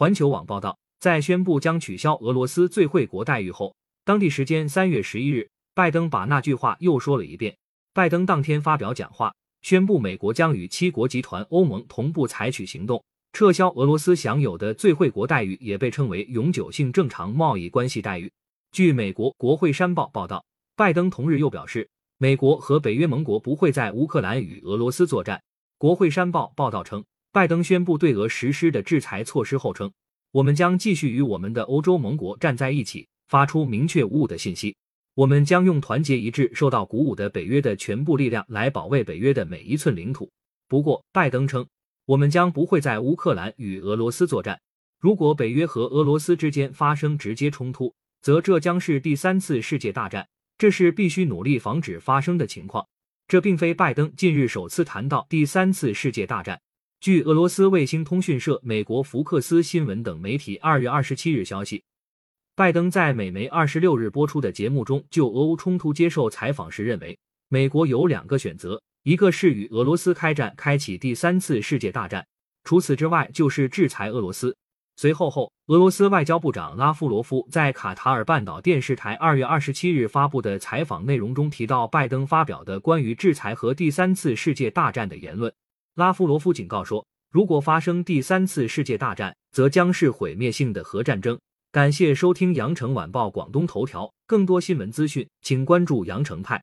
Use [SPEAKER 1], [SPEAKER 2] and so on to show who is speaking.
[SPEAKER 1] 环球网报道，在宣布将取消俄罗斯最惠国待遇后，当地时间三月十一日，拜登把那句话又说了一遍。拜登当天发表讲话，宣布美国将与七国集团欧盟同步采取行动，撤销俄罗斯享有的最惠国待遇，也被称为永久性正常贸易关系待遇。据美国国会山报报道，拜登同日又表示，美国和北约盟国不会在乌克兰与俄罗斯作战。国会山报报道称。拜登宣布对俄实施的制裁措施后称：“我们将继续与我们的欧洲盟国站在一起，发出明确无误的信息。我们将用团结一致、受到鼓舞的北约的全部力量来保卫北约的每一寸领土。”不过，拜登称：“我们将不会在乌克兰与俄罗斯作战。如果北约和俄罗斯之间发生直接冲突，则这将是第三次世界大战，这是必须努力防止发生的情况。”这并非拜登近日首次谈到第三次世界大战。据俄罗斯卫星通讯社、美国福克斯新闻等媒体二月二十七日消息，拜登在美媒二十六日播出的节目中就俄乌冲突接受采访时认为，美国有两个选择，一个是与俄罗斯开战，开启第三次世界大战；除此之外，就是制裁俄罗斯。随后后，俄罗斯外交部长拉夫罗夫在卡塔尔半岛电视台二月二十七日发布的采访内容中提到，拜登发表的关于制裁和第三次世界大战的言论。拉夫罗夫警告说，如果发生第三次世界大战，则将是毁灭性的核战争。感谢收听羊城晚报广东头条，更多新闻资讯，请关注羊城派。